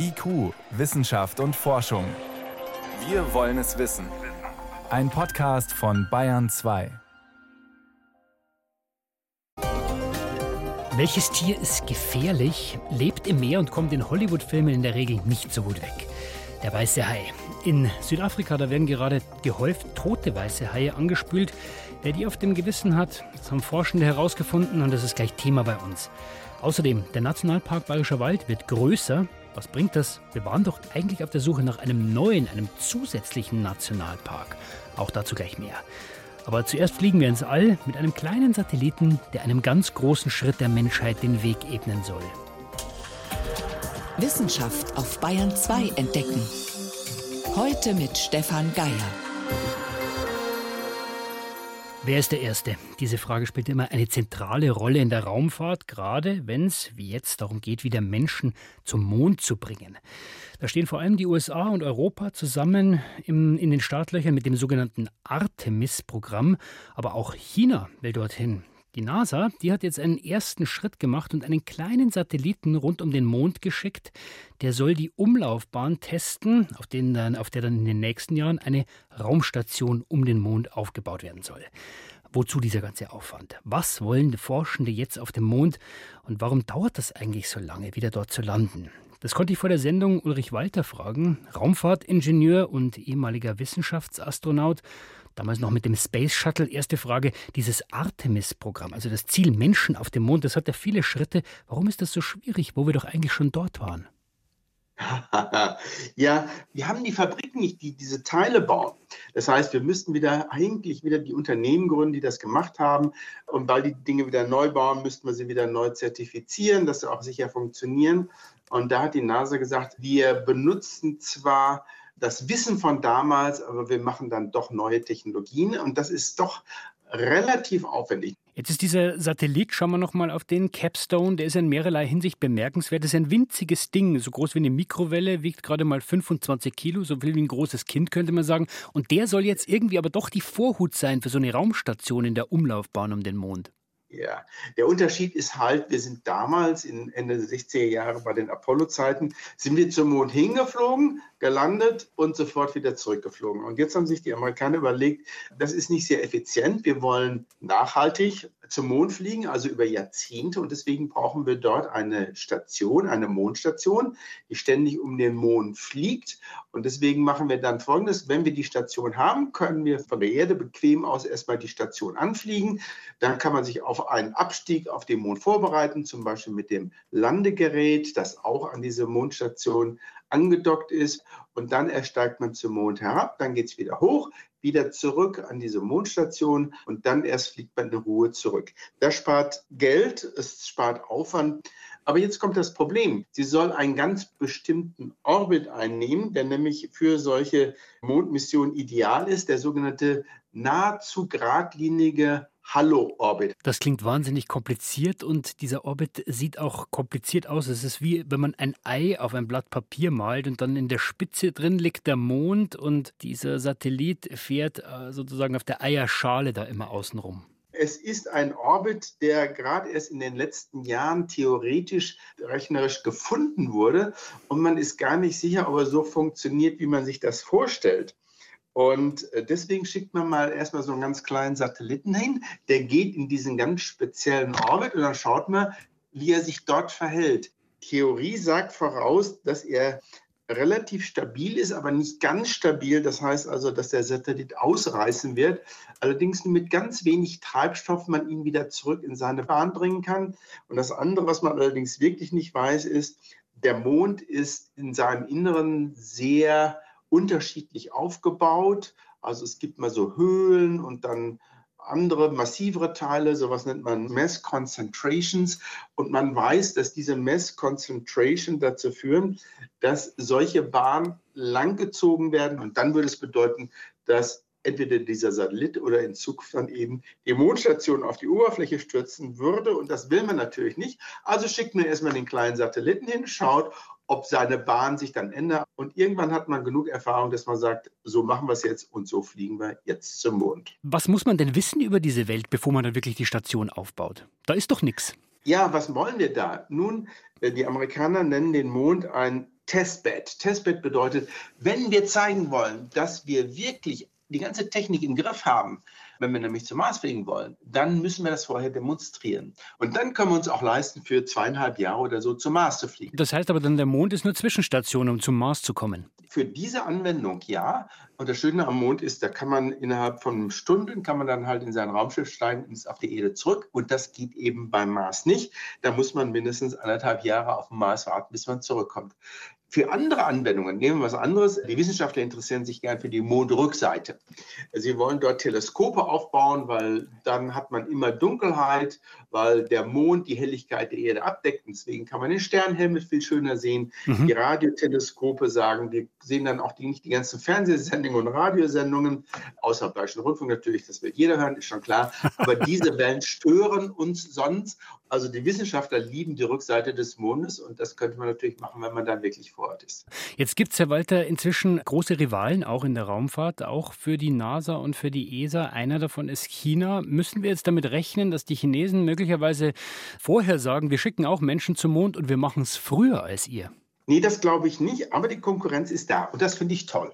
IQ, Wissenschaft und Forschung. Wir wollen es wissen. Ein Podcast von Bayern 2. Welches Tier ist gefährlich, lebt im Meer und kommt in Hollywood-Filmen in der Regel nicht so gut weg? Der weiße Hai. In Südafrika, da werden gerade gehäuft tote weiße Haie angespült. Wer die auf dem Gewissen hat, das haben Forschende herausgefunden und das ist gleich Thema bei uns. Außerdem, der Nationalpark Bayerischer Wald wird größer. Was bringt das? Wir waren doch eigentlich auf der Suche nach einem neuen, einem zusätzlichen Nationalpark. Auch dazu gleich mehr. Aber zuerst fliegen wir ins All mit einem kleinen Satelliten, der einem ganz großen Schritt der Menschheit den Weg ebnen soll. Wissenschaft auf Bayern 2 entdecken. Heute mit Stefan Geier. Wer ist der Erste? Diese Frage spielt immer eine zentrale Rolle in der Raumfahrt, gerade wenn es, wie jetzt, darum geht, wieder Menschen zum Mond zu bringen. Da stehen vor allem die USA und Europa zusammen im, in den Startlöchern mit dem sogenannten Artemis-Programm, aber auch China will dorthin. Die NASA, die hat jetzt einen ersten Schritt gemacht und einen kleinen Satelliten rund um den Mond geschickt. Der soll die Umlaufbahn testen, auf, dann, auf der dann in den nächsten Jahren eine Raumstation um den Mond aufgebaut werden soll. Wozu dieser ganze Aufwand? Was wollen Forschende jetzt auf dem Mond und warum dauert das eigentlich so lange, wieder dort zu landen? Das konnte ich vor der Sendung Ulrich Walter fragen, Raumfahrtingenieur und ehemaliger Wissenschaftsastronaut damals noch mit dem Space Shuttle. Erste Frage, dieses Artemis-Programm, also das Ziel Menschen auf dem Mond, das hat ja viele Schritte. Warum ist das so schwierig, wo wir doch eigentlich schon dort waren? ja, wir haben die Fabriken nicht, die diese Teile bauen. Das heißt, wir müssten wieder eigentlich wieder die Unternehmen gründen, die das gemacht haben. Und weil die Dinge wieder neu bauen, müssten wir sie wieder neu zertifizieren, dass sie auch sicher funktionieren. Und da hat die NASA gesagt, wir benutzen zwar das Wissen von damals, aber wir machen dann doch neue Technologien und das ist doch relativ aufwendig. Jetzt ist dieser Satellit, schauen wir nochmal auf den Capstone, der ist in mehrerlei Hinsicht bemerkenswert. Das ist ein winziges Ding, so groß wie eine Mikrowelle, wiegt gerade mal 25 Kilo, so viel wie ein großes Kind, könnte man sagen. Und der soll jetzt irgendwie aber doch die Vorhut sein für so eine Raumstation in der Umlaufbahn um den Mond. Ja, der Unterschied ist halt, wir sind damals in Ende der 60er Jahre bei den Apollo-Zeiten, sind wir zum Mond hingeflogen, gelandet und sofort wieder zurückgeflogen. Und jetzt haben sich die Amerikaner überlegt, das ist nicht sehr effizient. Wir wollen nachhaltig zum Mond fliegen, also über Jahrzehnte. Und deswegen brauchen wir dort eine Station, eine Mondstation, die ständig um den Mond fliegt. Und deswegen machen wir dann Folgendes. Wenn wir die Station haben, können wir von der Erde bequem aus erstmal die Station anfliegen. Dann kann man sich auf einen Abstieg auf den Mond vorbereiten, zum Beispiel mit dem Landegerät, das auch an diese Mondstation angedockt ist und dann ersteigt man zum Mond herab, dann geht es wieder hoch, wieder zurück an diese Mondstation und dann erst fliegt man in Ruhe zurück. Das spart Geld, es spart Aufwand. Aber jetzt kommt das Problem. Sie soll einen ganz bestimmten Orbit einnehmen, der nämlich für solche Mondmissionen ideal ist, der sogenannte nahezu geradlinige Hallo-Orbit. Das klingt wahnsinnig kompliziert und dieser Orbit sieht auch kompliziert aus. Es ist wie wenn man ein Ei auf ein Blatt Papier malt und dann in der Spitze drin liegt der Mond und dieser Satellit fährt äh, sozusagen auf der Eierschale da immer außenrum. Es ist ein Orbit, der gerade erst in den letzten Jahren theoretisch rechnerisch gefunden wurde und man ist gar nicht sicher, ob er so funktioniert, wie man sich das vorstellt. Und äh, deswegen schickt man mal erstmal so einen ganz kleinen Satelliten hin, der geht in diesen ganz speziellen Orbit und dann schaut man, wie er sich dort verhält. Theorie sagt voraus, dass er relativ stabil ist, aber nicht ganz stabil. Das heißt also, dass der Satellit ausreißen wird. Allerdings nur mit ganz wenig Treibstoff man ihn wieder zurück in seine Bahn bringen kann. Und das andere, was man allerdings wirklich nicht weiß, ist, der Mond ist in seinem Inneren sehr unterschiedlich aufgebaut. Also es gibt mal so Höhlen und dann andere massivere Teile, sowas nennt man Mass Concentrations. Und man weiß, dass diese Mass Concentration dazu führen, dass solche Bahnen langgezogen werden. Und dann würde es bedeuten, dass entweder dieser Satellit oder in Zukunft dann eben die Mondstation auf die Oberfläche stürzen würde. Und das will man natürlich nicht. Also schickt man erstmal den kleinen Satelliten hin, schaut, ob seine Bahn sich dann ändert. Und irgendwann hat man genug Erfahrung, dass man sagt, so machen wir es jetzt und so fliegen wir jetzt zum Mond. Was muss man denn wissen über diese Welt, bevor man dann wirklich die Station aufbaut? Da ist doch nichts. Ja, was wollen wir da? Nun, äh, die Amerikaner nennen den Mond ein Testbed. Testbed bedeutet, wenn wir zeigen wollen, dass wir wirklich die ganze Technik im Griff haben, wenn wir nämlich zum Mars fliegen wollen, dann müssen wir das vorher demonstrieren. Und dann können wir uns auch leisten, für zweieinhalb Jahre oder so zum Mars zu fliegen. Das heißt aber dann, der Mond ist nur Zwischenstation, um zum Mars zu kommen. Für diese Anwendung ja. Und das Schöne am Mond ist, da kann man innerhalb von Stunden, kann man dann halt in sein Raumschiff steigen und ist auf die Erde zurück. Und das geht eben beim Mars nicht. Da muss man mindestens anderthalb Jahre auf dem Mars warten, bis man zurückkommt. Für andere Anwendungen, nehmen wir was anderes, die Wissenschaftler interessieren sich gern für die Mondrückseite. Sie wollen dort Teleskope aufbauen, weil dann hat man immer Dunkelheit, weil der Mond die Helligkeit der Erde abdeckt. Deswegen kann man den Sternenhimmel viel schöner sehen. Mhm. Die Radioteleskope sagen, wir sehen dann auch die, nicht die ganzen Fernsehsendungen und Radiosendungen, außer Bayerischen Rundfunk natürlich, das wird jeder hören, ist schon klar. Aber diese Wellen stören uns sonst. Also die Wissenschaftler lieben die Rückseite des Mondes und das könnte man natürlich machen, wenn man dann wirklich vor Ort ist. Jetzt gibt es, Herr Walter, inzwischen große Rivalen, auch in der Raumfahrt, auch für die NASA und für die ESA. Einer davon ist China. Müssen wir jetzt damit rechnen, dass die Chinesen möglicherweise vorher sagen, wir schicken auch Menschen zum Mond und wir machen es früher als ihr? Nee, das glaube ich nicht, aber die Konkurrenz ist da und das finde ich toll.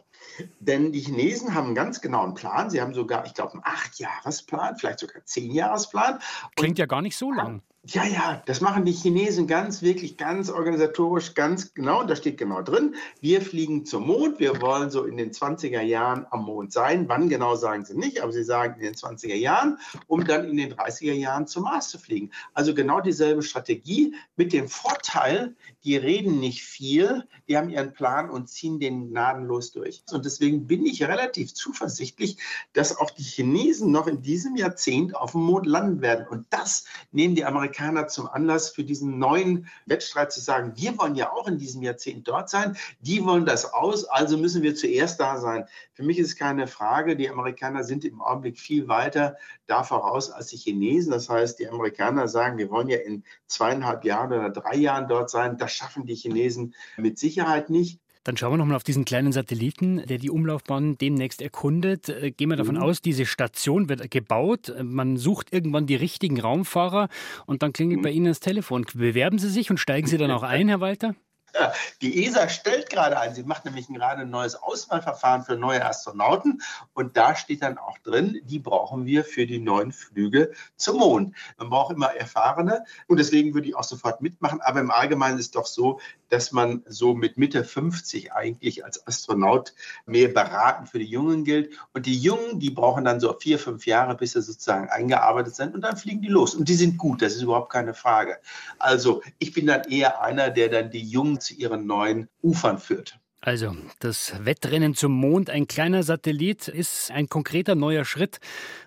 Denn die Chinesen haben einen ganz genauen Plan. Sie haben sogar, ich glaube, einen Acht-Jahres-Plan, vielleicht sogar einen Zehn-Jahres-Plan. Klingt ja gar nicht so lang. Ja, ja, das machen die Chinesen ganz, wirklich ganz organisatorisch, ganz genau. Und da steht genau drin, wir fliegen zum Mond. Wir wollen so in den 20er Jahren am Mond sein. Wann genau sagen sie nicht, aber sie sagen in den 20er Jahren, um dann in den 30er Jahren zum Mars zu fliegen. Also genau dieselbe Strategie mit dem Vorteil, die reden nicht viel, die haben ihren Plan und ziehen den gnadenlos durch. Und deswegen bin ich relativ zuversichtlich, dass auch die Chinesen noch in diesem Jahrzehnt auf dem Mond landen werden. Und das nehmen die Amerikaner Amerikaner zum Anlass für diesen neuen Wettstreit zu sagen, wir wollen ja auch in diesem Jahrzehnt dort sein, die wollen das aus, also müssen wir zuerst da sein. Für mich ist keine Frage, die Amerikaner sind im Augenblick viel weiter da voraus als die Chinesen. Das heißt, die Amerikaner sagen, wir wollen ja in zweieinhalb Jahren oder drei Jahren dort sein. Das schaffen die Chinesen mit Sicherheit nicht. Dann schauen wir nochmal auf diesen kleinen Satelliten, der die Umlaufbahn demnächst erkundet. Äh, gehen wir davon mhm. aus, diese Station wird gebaut. Man sucht irgendwann die richtigen Raumfahrer und dann klingelt mhm. bei Ihnen das Telefon. Bewerben Sie sich und steigen Sie dann auch ein, Herr Walter? Die ESA stellt gerade ein, sie macht nämlich gerade ein neues Auswahlverfahren für neue Astronauten. Und da steht dann auch drin, die brauchen wir für die neuen Flüge zum Mond. Man braucht immer Erfahrene. Und deswegen würde ich auch sofort mitmachen, aber im Allgemeinen ist es doch so, dass man so mit Mitte 50 eigentlich als Astronaut mehr beraten für die Jungen gilt. Und die Jungen, die brauchen dann so vier, fünf Jahre, bis sie sozusagen eingearbeitet sind. Und dann fliegen die los. Und die sind gut, das ist überhaupt keine Frage. Also ich bin dann eher einer, der dann die Jungen zu ihren neuen Ufern führt. Also, das Wettrennen zum Mond, ein kleiner Satellit, ist ein konkreter neuer Schritt.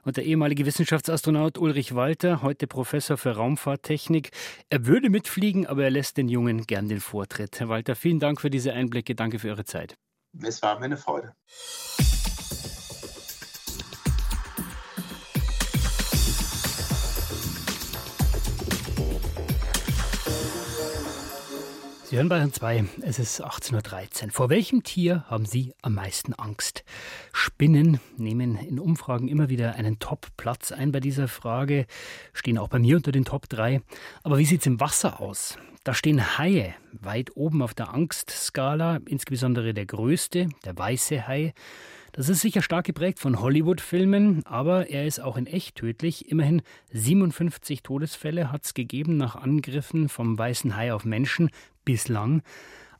Und der ehemalige Wissenschaftsastronaut Ulrich Walter, heute Professor für Raumfahrttechnik, er würde mitfliegen, aber er lässt den Jungen gern den Vortritt. Herr Walter, vielen Dank für diese Einblicke. Danke für Ihre Zeit. Es war mir eine Freude. Sie hören Bayern 2, es ist 18.13 Uhr. Vor welchem Tier haben Sie am meisten Angst? Spinnen nehmen in Umfragen immer wieder einen Top-Platz ein bei dieser Frage, stehen auch bei mir unter den Top 3. Aber wie sieht es im Wasser aus? Da stehen Haie weit oben auf der Angstskala, insbesondere der größte, der weiße Hai. Das ist sicher stark geprägt von Hollywood-Filmen, aber er ist auch in echt tödlich. Immerhin 57 Todesfälle hat es gegeben nach Angriffen vom weißen Hai auf Menschen bislang.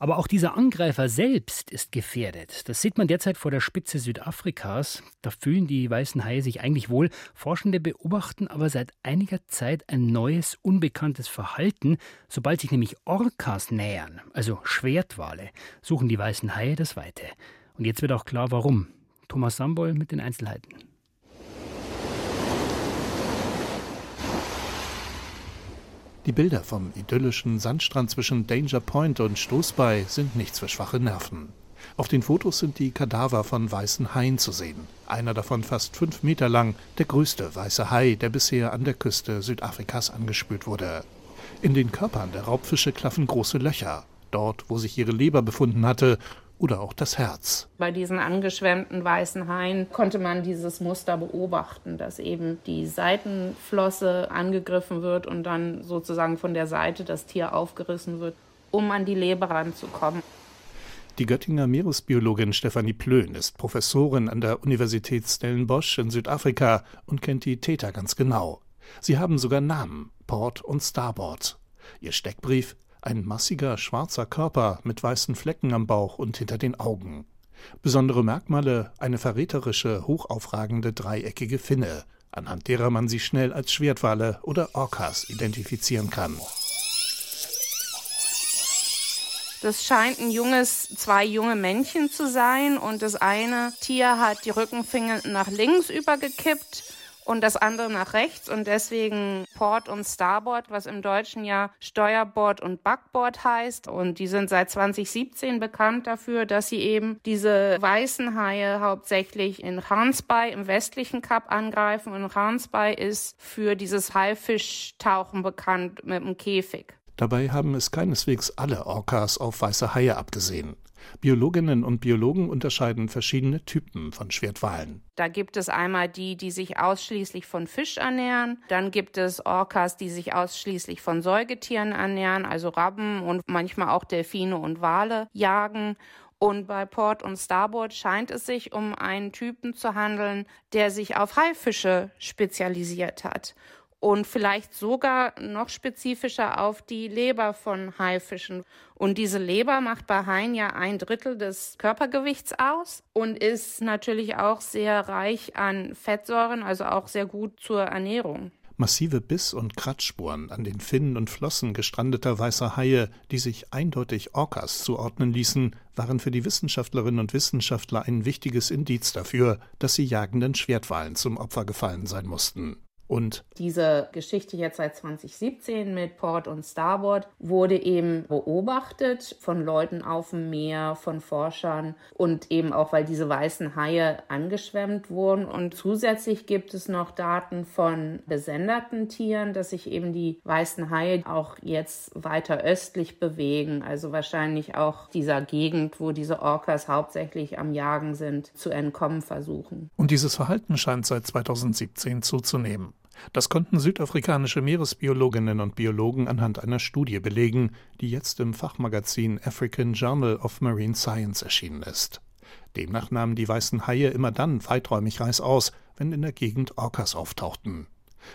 Aber auch dieser Angreifer selbst ist gefährdet. Das sieht man derzeit vor der Spitze Südafrikas. Da fühlen die weißen Haie sich eigentlich wohl. Forschende beobachten aber seit einiger Zeit ein neues, unbekanntes Verhalten. Sobald sich nämlich Orcas nähern, also Schwertwale, suchen die weißen Haie das Weite. Und jetzt wird auch klar, warum. Thomas Sambol mit den Einzelheiten. Die Bilder vom idyllischen Sandstrand zwischen Danger Point und Stoßbei sind nichts für schwache Nerven. Auf den Fotos sind die Kadaver von weißen Haien zu sehen. Einer davon fast fünf Meter lang, der größte weiße Hai, der bisher an der Küste Südafrikas angespült wurde. In den Körpern der Raubfische klaffen große Löcher. Dort, wo sich ihre Leber befunden hatte, oder auch das Herz. Bei diesen angeschwemmten weißen Haien konnte man dieses Muster beobachten, dass eben die Seitenflosse angegriffen wird und dann sozusagen von der Seite das Tier aufgerissen wird, um an die Leber ranzukommen. Die Göttinger Meeresbiologin Stefanie Plön ist Professorin an der Universität Stellenbosch in Südafrika und kennt die Täter ganz genau. Sie haben sogar Namen, Port und Starboard. Ihr Steckbrief ein massiger schwarzer Körper mit weißen Flecken am Bauch und hinter den Augen. Besondere Merkmale eine verräterische, hochaufragende dreieckige Finne, anhand derer man sie schnell als Schwertwale oder Orcas identifizieren kann. Das scheint ein junges, zwei junge Männchen zu sein und das eine Tier hat die Rückenfinger nach links übergekippt und das andere nach rechts und deswegen Port und Starboard, was im Deutschen ja Steuerbord und Backbord heißt. Und die sind seit 2017 bekannt dafür, dass sie eben diese weißen Haie hauptsächlich in Hansbay im westlichen Kap angreifen. Und Hansbay ist für dieses Haifischtauchen bekannt mit dem Käfig. Dabei haben es keineswegs alle Orcas auf weiße Haie abgesehen. Biologinnen und Biologen unterscheiden verschiedene Typen von Schwertwalen. Da gibt es einmal die, die sich ausschließlich von Fisch ernähren. Dann gibt es Orcas, die sich ausschließlich von Säugetieren ernähren, also Rabben und manchmal auch Delfine und Wale jagen. Und bei Port und Starboard scheint es sich um einen Typen zu handeln, der sich auf Haifische spezialisiert hat und vielleicht sogar noch spezifischer auf die Leber von Haifischen. Und diese Leber macht bei Haien ja ein Drittel des Körpergewichts aus und ist natürlich auch sehr reich an Fettsäuren, also auch sehr gut zur Ernährung. Massive Biss- und Kratzspuren an den Finnen und Flossen gestrandeter weißer Haie, die sich eindeutig Orcas zuordnen ließen, waren für die Wissenschaftlerinnen und Wissenschaftler ein wichtiges Indiz dafür, dass sie jagenden Schwertwalen zum Opfer gefallen sein mussten. Und diese Geschichte jetzt seit 2017 mit Port und Starboard wurde eben beobachtet von Leuten auf dem Meer, von Forschern und eben auch, weil diese weißen Haie angeschwemmt wurden. Und zusätzlich gibt es noch Daten von besenderten Tieren, dass sich eben die weißen Haie auch jetzt weiter östlich bewegen. Also wahrscheinlich auch dieser Gegend, wo diese Orcas hauptsächlich am Jagen sind, zu entkommen versuchen. Und dieses Verhalten scheint seit 2017 zuzunehmen. Das konnten südafrikanische Meeresbiologinnen und Biologen anhand einer Studie belegen, die jetzt im Fachmagazin African Journal of Marine Science erschienen ist. Demnach nahmen die weißen Haie immer dann weiträumig reißaus, wenn in der Gegend Orcas auftauchten.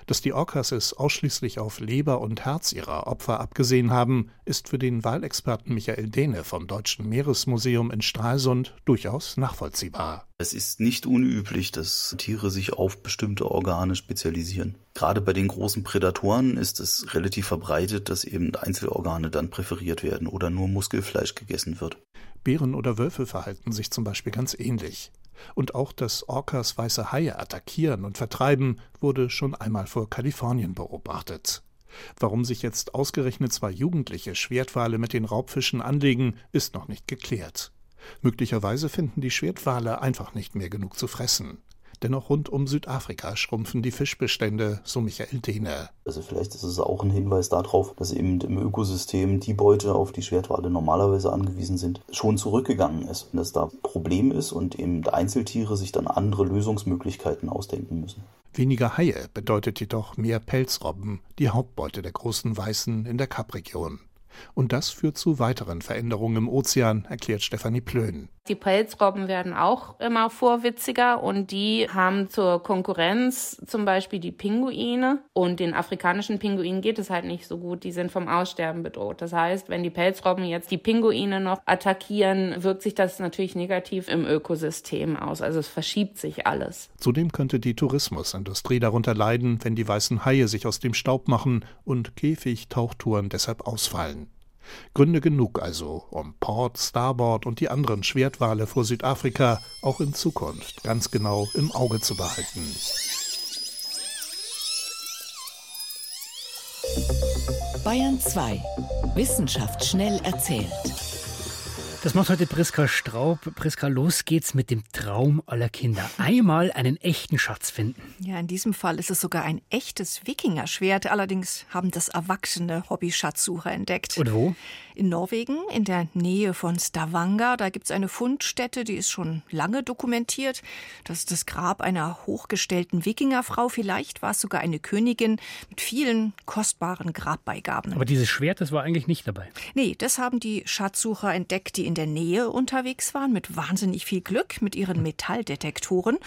Dass die Orcas es ausschließlich auf Leber und Herz ihrer Opfer abgesehen haben, ist für den Wahlexperten Michael Dehne vom Deutschen Meeresmuseum in Stralsund durchaus nachvollziehbar. Es ist nicht unüblich, dass Tiere sich auf bestimmte Organe spezialisieren. Gerade bei den großen Prädatoren ist es relativ verbreitet, dass eben Einzelorgane dann präferiert werden oder nur Muskelfleisch gegessen wird. Bären oder Wölfe verhalten sich zum Beispiel ganz ähnlich. Und auch, dass Orcas weiße Haie attackieren und vertreiben, wurde schon einmal vor Kalifornien beobachtet. Warum sich jetzt ausgerechnet zwei Jugendliche Schwertwale mit den Raubfischen anlegen, ist noch nicht geklärt. Möglicherweise finden die Schwertwale einfach nicht mehr genug zu fressen. Denn auch rund um Südafrika schrumpfen die Fischbestände, so Michael Dehne. Also vielleicht ist es auch ein Hinweis darauf, dass eben im Ökosystem die Beute, auf die Schwertwale normalerweise angewiesen sind, schon zurückgegangen ist. Und dass da ein Problem ist und eben Einzeltiere sich dann andere Lösungsmöglichkeiten ausdenken müssen. Weniger Haie bedeutet jedoch mehr Pelzrobben, die Hauptbeute der großen Weißen in der Kapregion. Und das führt zu weiteren Veränderungen im Ozean, erklärt Stefanie Plön. Die Pelzrobben werden auch immer vorwitziger und die haben zur Konkurrenz zum Beispiel die Pinguine. Und den afrikanischen Pinguinen geht es halt nicht so gut. Die sind vom Aussterben bedroht. Das heißt, wenn die Pelzrobben jetzt die Pinguine noch attackieren, wirkt sich das natürlich negativ im Ökosystem aus. Also es verschiebt sich alles. Zudem könnte die Tourismusindustrie darunter leiden, wenn die weißen Haie sich aus dem Staub machen und Käfig-Tauchtouren deshalb ausfallen. Gründe genug also, um Port, Starboard und die anderen Schwertwale vor Südafrika auch in Zukunft ganz genau im Auge zu behalten. Bayern 2. Wissenschaft schnell erzählt. Das macht heute Priska Straub. Priska, los geht's mit dem Traum aller Kinder. Einmal einen echten Schatz finden. Ja, in diesem Fall ist es sogar ein echtes Wikingerschwert. Allerdings haben das erwachsene Hobby-Schatzsucher entdeckt. Und wo? In Norwegen, in der Nähe von Stavanger. Da gibt es eine Fundstätte, die ist schon lange dokumentiert. Das ist das Grab einer hochgestellten Wikingerfrau. Vielleicht war es sogar eine Königin mit vielen kostbaren Grabbeigaben. Aber dieses Schwert, das war eigentlich nicht dabei. Nee, das haben die Schatzsucher entdeckt, die in der Nähe unterwegs waren, mit wahnsinnig viel Glück, mit ihren Metalldetektoren.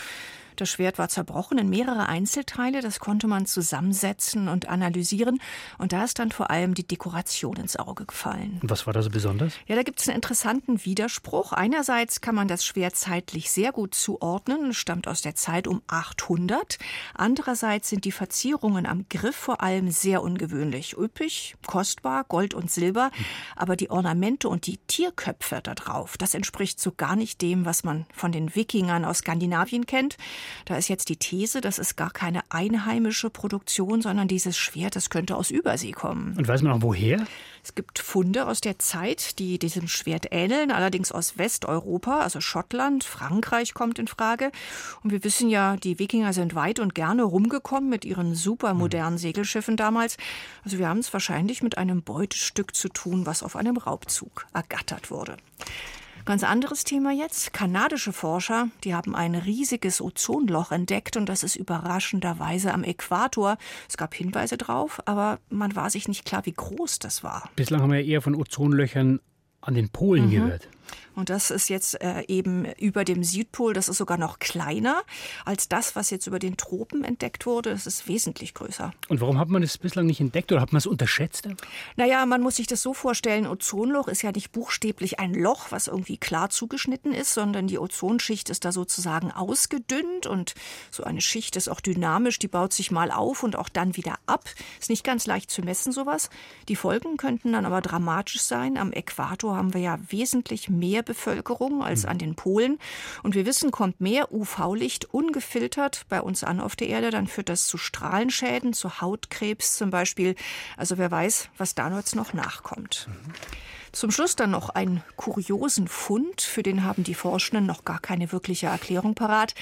Das Schwert war zerbrochen in mehrere Einzelteile, das konnte man zusammensetzen und analysieren. Und da ist dann vor allem die Dekoration ins Auge gefallen. Was war da so besonders? Ja, da gibt es einen interessanten Widerspruch. Einerseits kann man das Schwert zeitlich sehr gut zuordnen, stammt aus der Zeit um 800. Andererseits sind die Verzierungen am Griff vor allem sehr ungewöhnlich. Üppig, kostbar, Gold und Silber. Aber die Ornamente und die Tierköpfe da drauf, das entspricht so gar nicht dem, was man von den Wikingern aus Skandinavien kennt. Da ist jetzt die These, das ist gar keine einheimische Produktion, sondern dieses Schwert, das könnte aus Übersee kommen. Und weiß man auch woher? Es gibt Funde aus der Zeit, die diesem Schwert ähneln, allerdings aus Westeuropa, also Schottland, Frankreich kommt in Frage. Und wir wissen ja, die Wikinger sind weit und gerne rumgekommen mit ihren supermodernen Segelschiffen damals. Also wir haben es wahrscheinlich mit einem Beutestück zu tun, was auf einem Raubzug ergattert wurde. Ganz anderes Thema jetzt. Kanadische Forscher, die haben ein riesiges Ozonloch entdeckt und das ist überraschenderweise am Äquator. Es gab Hinweise drauf, aber man war sich nicht klar, wie groß das war. Bislang haben wir eher von Ozonlöchern an den Polen mhm. gehört. Und das ist jetzt äh, eben über dem Südpol, das ist sogar noch kleiner als das, was jetzt über den Tropen entdeckt wurde. Das ist wesentlich größer. Und warum hat man es bislang nicht entdeckt oder hat man es unterschätzt? Naja, man muss sich das so vorstellen, Ozonloch ist ja nicht buchstäblich ein Loch, was irgendwie klar zugeschnitten ist, sondern die Ozonschicht ist da sozusagen ausgedünnt und so eine Schicht ist auch dynamisch, die baut sich mal auf und auch dann wieder ab. Ist nicht ganz leicht zu messen, sowas. Die Folgen könnten dann aber dramatisch sein. Am Äquator haben wir ja wesentlich mehr Bevölkerung als hm. an den Polen. Und wir wissen, kommt mehr UV-Licht ungefiltert bei uns an auf der Erde, dann führt das zu Strahlenschäden, zu Hautkrebs zum Beispiel. Also wer weiß, was da jetzt noch nachkommt. Mhm. Zum Schluss dann noch einen kuriosen Fund, für den haben die Forschenden noch gar keine wirkliche Erklärung parat.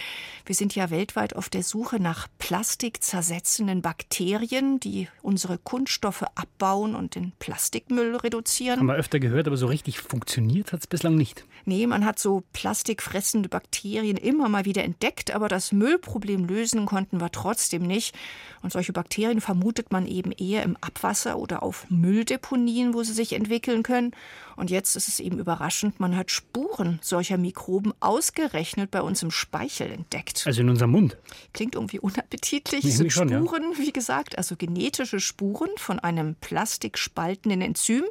Wir sind ja weltweit auf der Suche nach plastikzersetzenden Bakterien, die unsere Kunststoffe abbauen und den Plastikmüll reduzieren. Haben wir öfter gehört, aber so richtig funktioniert hat es bislang nicht. Nee, man hat so plastikfressende Bakterien immer mal wieder entdeckt, aber das Müllproblem lösen konnten wir trotzdem nicht. Und solche Bakterien vermutet man eben eher im Abwasser oder auf Mülldeponien, wo sie sich entwickeln können. Und jetzt ist es eben überraschend, man hat Spuren solcher Mikroben ausgerechnet bei uns im Speichel entdeckt. Also in unserem Mund. Klingt irgendwie unappetitlich. Nee, Spuren, ja. wie gesagt, also genetische Spuren von einem plastikspaltenden Enzym.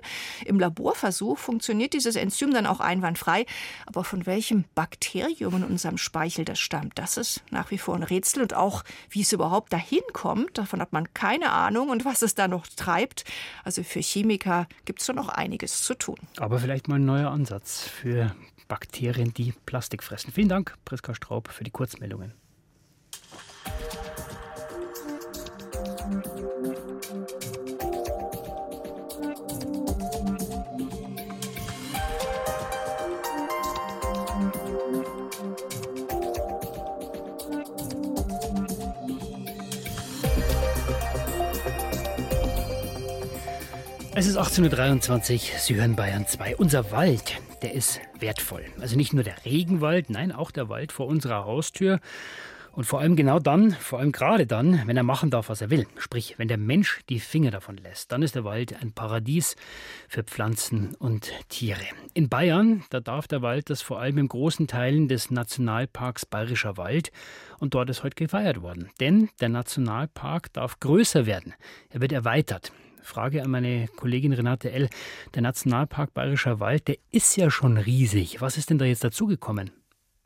Im Laborversuch funktioniert dieses Enzym dann auch einwandfrei. Aber von welchem Bakterium in unserem Speichel das stammt, das ist nach wie vor ein Rätsel. Und auch, wie es überhaupt dahin kommt, davon hat man keine Ahnung. Und was es da noch treibt, also für Chemiker gibt es da noch einiges zu tun. Aber vielleicht mal ein neuer Ansatz für Bakterien, die Plastik fressen. Vielen Dank, Priska Straub, für die Kurzmeldungen. Es ist 18.23 Uhr, Sie hören Bayern 2. Unser Wald, der ist wertvoll. Also nicht nur der Regenwald, nein, auch der Wald vor unserer Haustür. Und vor allem genau dann, vor allem gerade dann, wenn er machen darf, was er will. Sprich, wenn der Mensch die Finger davon lässt, dann ist der Wald ein Paradies für Pflanzen und Tiere. In Bayern, da darf der Wald das vor allem in großen Teilen des Nationalparks Bayerischer Wald. Und dort ist heute gefeiert worden. Denn der Nationalpark darf größer werden. Er wird erweitert. Frage an meine Kollegin Renate L. Der Nationalpark Bayerischer Wald, der ist ja schon riesig. Was ist denn da jetzt dazugekommen?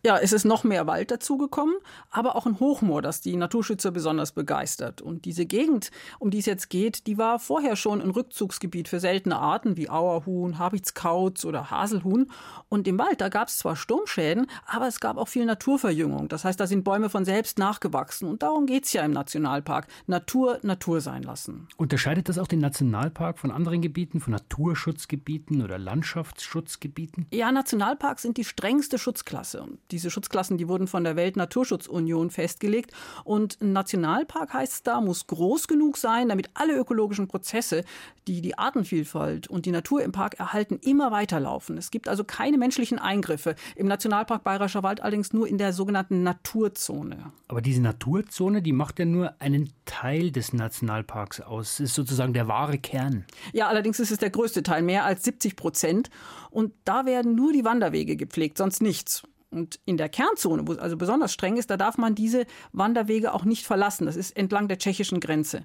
Ja, es ist noch mehr Wald dazugekommen, aber auch ein Hochmoor, das die Naturschützer besonders begeistert. Und diese Gegend, um die es jetzt geht, die war vorher schon ein Rückzugsgebiet für seltene Arten wie Auerhuhn, Habichtskauz oder Haselhuhn. Und im Wald, da gab es zwar Sturmschäden, aber es gab auch viel Naturverjüngung. Das heißt, da sind Bäume von selbst nachgewachsen. Und darum geht es ja im Nationalpark. Natur, Natur sein lassen. Unterscheidet das auch den Nationalpark von anderen Gebieten, von Naturschutzgebieten oder Landschaftsschutzgebieten? Ja, Nationalparks sind die strengste Schutzklasse. Die diese Schutzklassen, die wurden von der Weltnaturschutzunion festgelegt. Und ein Nationalpark heißt da, muss groß genug sein, damit alle ökologischen Prozesse, die die Artenvielfalt und die Natur im Park erhalten, immer weiterlaufen. Es gibt also keine menschlichen Eingriffe. Im Nationalpark Bayerischer Wald allerdings nur in der sogenannten Naturzone. Aber diese Naturzone, die macht ja nur einen Teil des Nationalparks aus. Das ist sozusagen der wahre Kern. Ja, allerdings ist es der größte Teil, mehr als 70 Prozent. Und da werden nur die Wanderwege gepflegt, sonst nichts. Und in der Kernzone, wo es also besonders streng ist, da darf man diese Wanderwege auch nicht verlassen. Das ist entlang der tschechischen Grenze.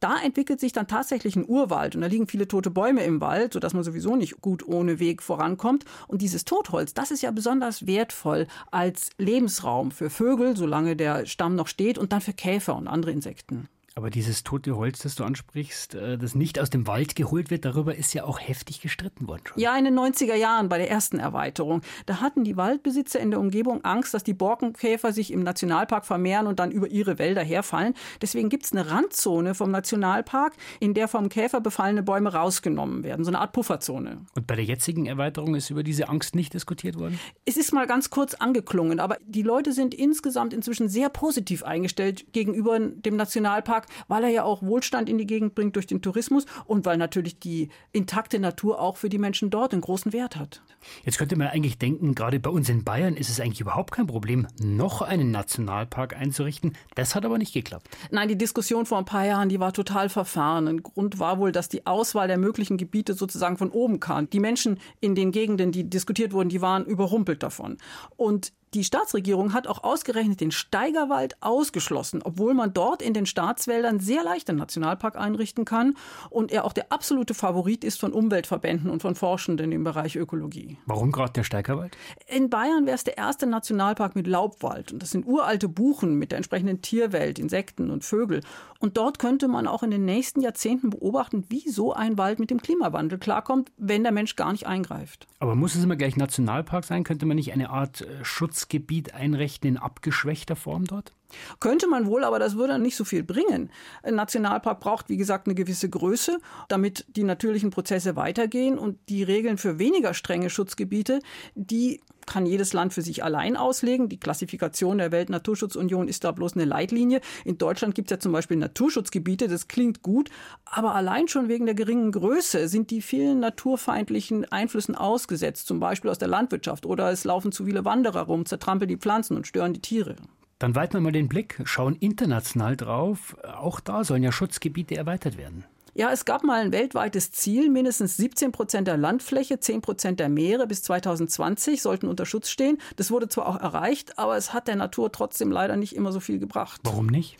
Da entwickelt sich dann tatsächlich ein Urwald und da liegen viele tote Bäume im Wald, sodass man sowieso nicht gut ohne Weg vorankommt. Und dieses Totholz, das ist ja besonders wertvoll als Lebensraum für Vögel, solange der Stamm noch steht, und dann für Käfer und andere Insekten. Aber dieses tote Holz, das du ansprichst, äh, das nicht aus dem Wald geholt wird, darüber ist ja auch heftig gestritten worden. Schon. Ja, in den 90er Jahren bei der ersten Erweiterung. Da hatten die Waldbesitzer in der Umgebung Angst, dass die Borkenkäfer sich im Nationalpark vermehren und dann über ihre Wälder herfallen. Deswegen gibt es eine Randzone vom Nationalpark, in der vom Käfer befallene Bäume rausgenommen werden. So eine Art Pufferzone. Und bei der jetzigen Erweiterung ist über diese Angst nicht diskutiert worden? Es ist mal ganz kurz angeklungen, aber die Leute sind insgesamt inzwischen sehr positiv eingestellt gegenüber dem Nationalpark Park, weil er ja auch Wohlstand in die Gegend bringt durch den Tourismus und weil natürlich die intakte Natur auch für die Menschen dort einen großen Wert hat. Jetzt könnte man eigentlich denken, gerade bei uns in Bayern ist es eigentlich überhaupt kein Problem, noch einen Nationalpark einzurichten. Das hat aber nicht geklappt. Nein, die Diskussion vor ein paar Jahren, die war total verfahren. Ein Grund war wohl, dass die Auswahl der möglichen Gebiete sozusagen von oben kam. Die Menschen in den Gegenden, die diskutiert wurden, die waren überrumpelt davon. Und die Staatsregierung hat auch ausgerechnet den Steigerwald ausgeschlossen, obwohl man dort in den Staatswäldern sehr leicht einen Nationalpark einrichten kann und er auch der absolute Favorit ist von Umweltverbänden und von Forschenden im Bereich Ökologie. Warum gerade der Steigerwald? In Bayern wäre es der erste Nationalpark mit Laubwald und das sind uralte Buchen mit der entsprechenden Tierwelt, Insekten und Vögel. Und dort könnte man auch in den nächsten Jahrzehnten beobachten, wie so ein Wald mit dem Klimawandel klarkommt, wenn der Mensch gar nicht eingreift. Aber muss es immer gleich Nationalpark sein? Könnte man nicht eine Art äh, Schutz Schutzgebiet einrichten in abgeschwächter Form dort? Könnte man wohl, aber das würde nicht so viel bringen. Ein Nationalpark braucht, wie gesagt, eine gewisse Größe, damit die natürlichen Prozesse weitergehen. Und die Regeln für weniger strenge Schutzgebiete, die kann jedes Land für sich allein auslegen. Die Klassifikation der Weltnaturschutzunion ist da bloß eine Leitlinie. In Deutschland gibt es ja zum Beispiel Naturschutzgebiete, das klingt gut, aber allein schon wegen der geringen Größe sind die vielen naturfeindlichen Einflüssen ausgesetzt, zum Beispiel aus der Landwirtschaft oder es laufen zu viele Wanderer rum, zertrampeln die Pflanzen und stören die Tiere. Dann weiten wir mal den Blick, schauen international drauf. Auch da sollen ja Schutzgebiete erweitert werden. Ja, es gab mal ein weltweites Ziel, mindestens 17 Prozent der Landfläche, 10 Prozent der Meere bis 2020 sollten unter Schutz stehen. Das wurde zwar auch erreicht, aber es hat der Natur trotzdem leider nicht immer so viel gebracht. Warum nicht?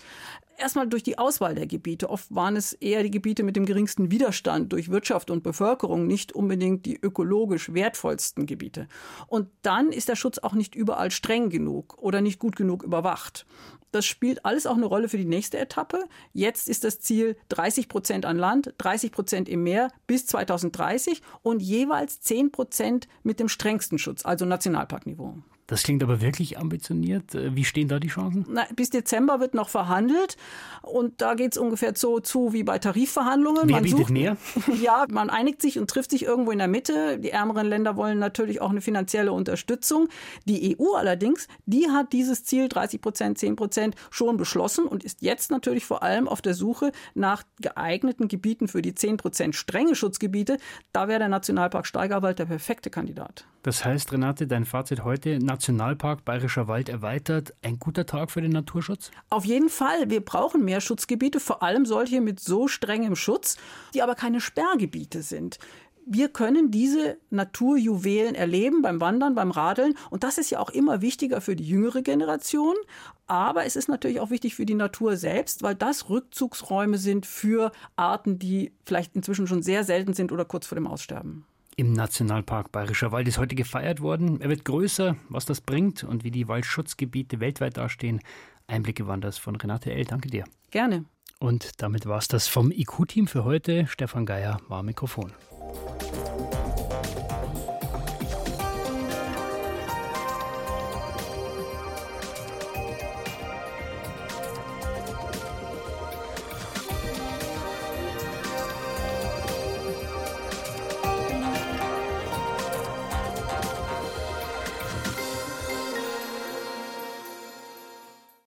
Erstmal durch die Auswahl der Gebiete. Oft waren es eher die Gebiete mit dem geringsten Widerstand durch Wirtschaft und Bevölkerung, nicht unbedingt die ökologisch wertvollsten Gebiete. Und dann ist der Schutz auch nicht überall streng genug oder nicht gut genug überwacht. Das spielt alles auch eine Rolle für die nächste Etappe. Jetzt ist das Ziel 30 Prozent an Land, 30 Prozent im Meer bis 2030 und jeweils 10 Prozent mit dem strengsten Schutz, also Nationalparkniveau. Das klingt aber wirklich ambitioniert. Äh, wie stehen da die Chancen? Na, bis Dezember wird noch verhandelt und da geht es ungefähr so zu wie bei Tarifverhandlungen. Wer man bietet sucht, mehr? Ja, man einigt sich und trifft sich irgendwo in der Mitte. Die ärmeren Länder wollen natürlich auch eine finanzielle Unterstützung. Die EU allerdings, die hat dieses Ziel 30 Prozent, 10 Prozent schon beschlossen und ist jetzt natürlich vor allem auf der Suche nach geeigneten Gebieten für die 10 Prozent strenge Schutzgebiete. Da wäre der Nationalpark Steigerwald der perfekte Kandidat. Das heißt, Renate, dein Fazit heute, Nationalpark Bayerischer Wald erweitert, ein guter Tag für den Naturschutz? Auf jeden Fall. Wir brauchen mehr Schutzgebiete, vor allem solche mit so strengem Schutz, die aber keine Sperrgebiete sind wir können diese Naturjuwelen erleben beim Wandern, beim Radeln. Und das ist ja auch immer wichtiger für die jüngere Generation. Aber es ist natürlich auch wichtig für die Natur selbst, weil das Rückzugsräume sind für Arten, die vielleicht inzwischen schon sehr selten sind oder kurz vor dem Aussterben im Nationalpark Bayerischer Wald ist heute gefeiert worden. Er wird größer, was das bringt und wie die Waldschutzgebiete weltweit dastehen. Einblicke waren das von Renate L. Danke dir. Gerne. Und damit war es das vom IQ-Team für heute. Stefan Geier war Mikrofon.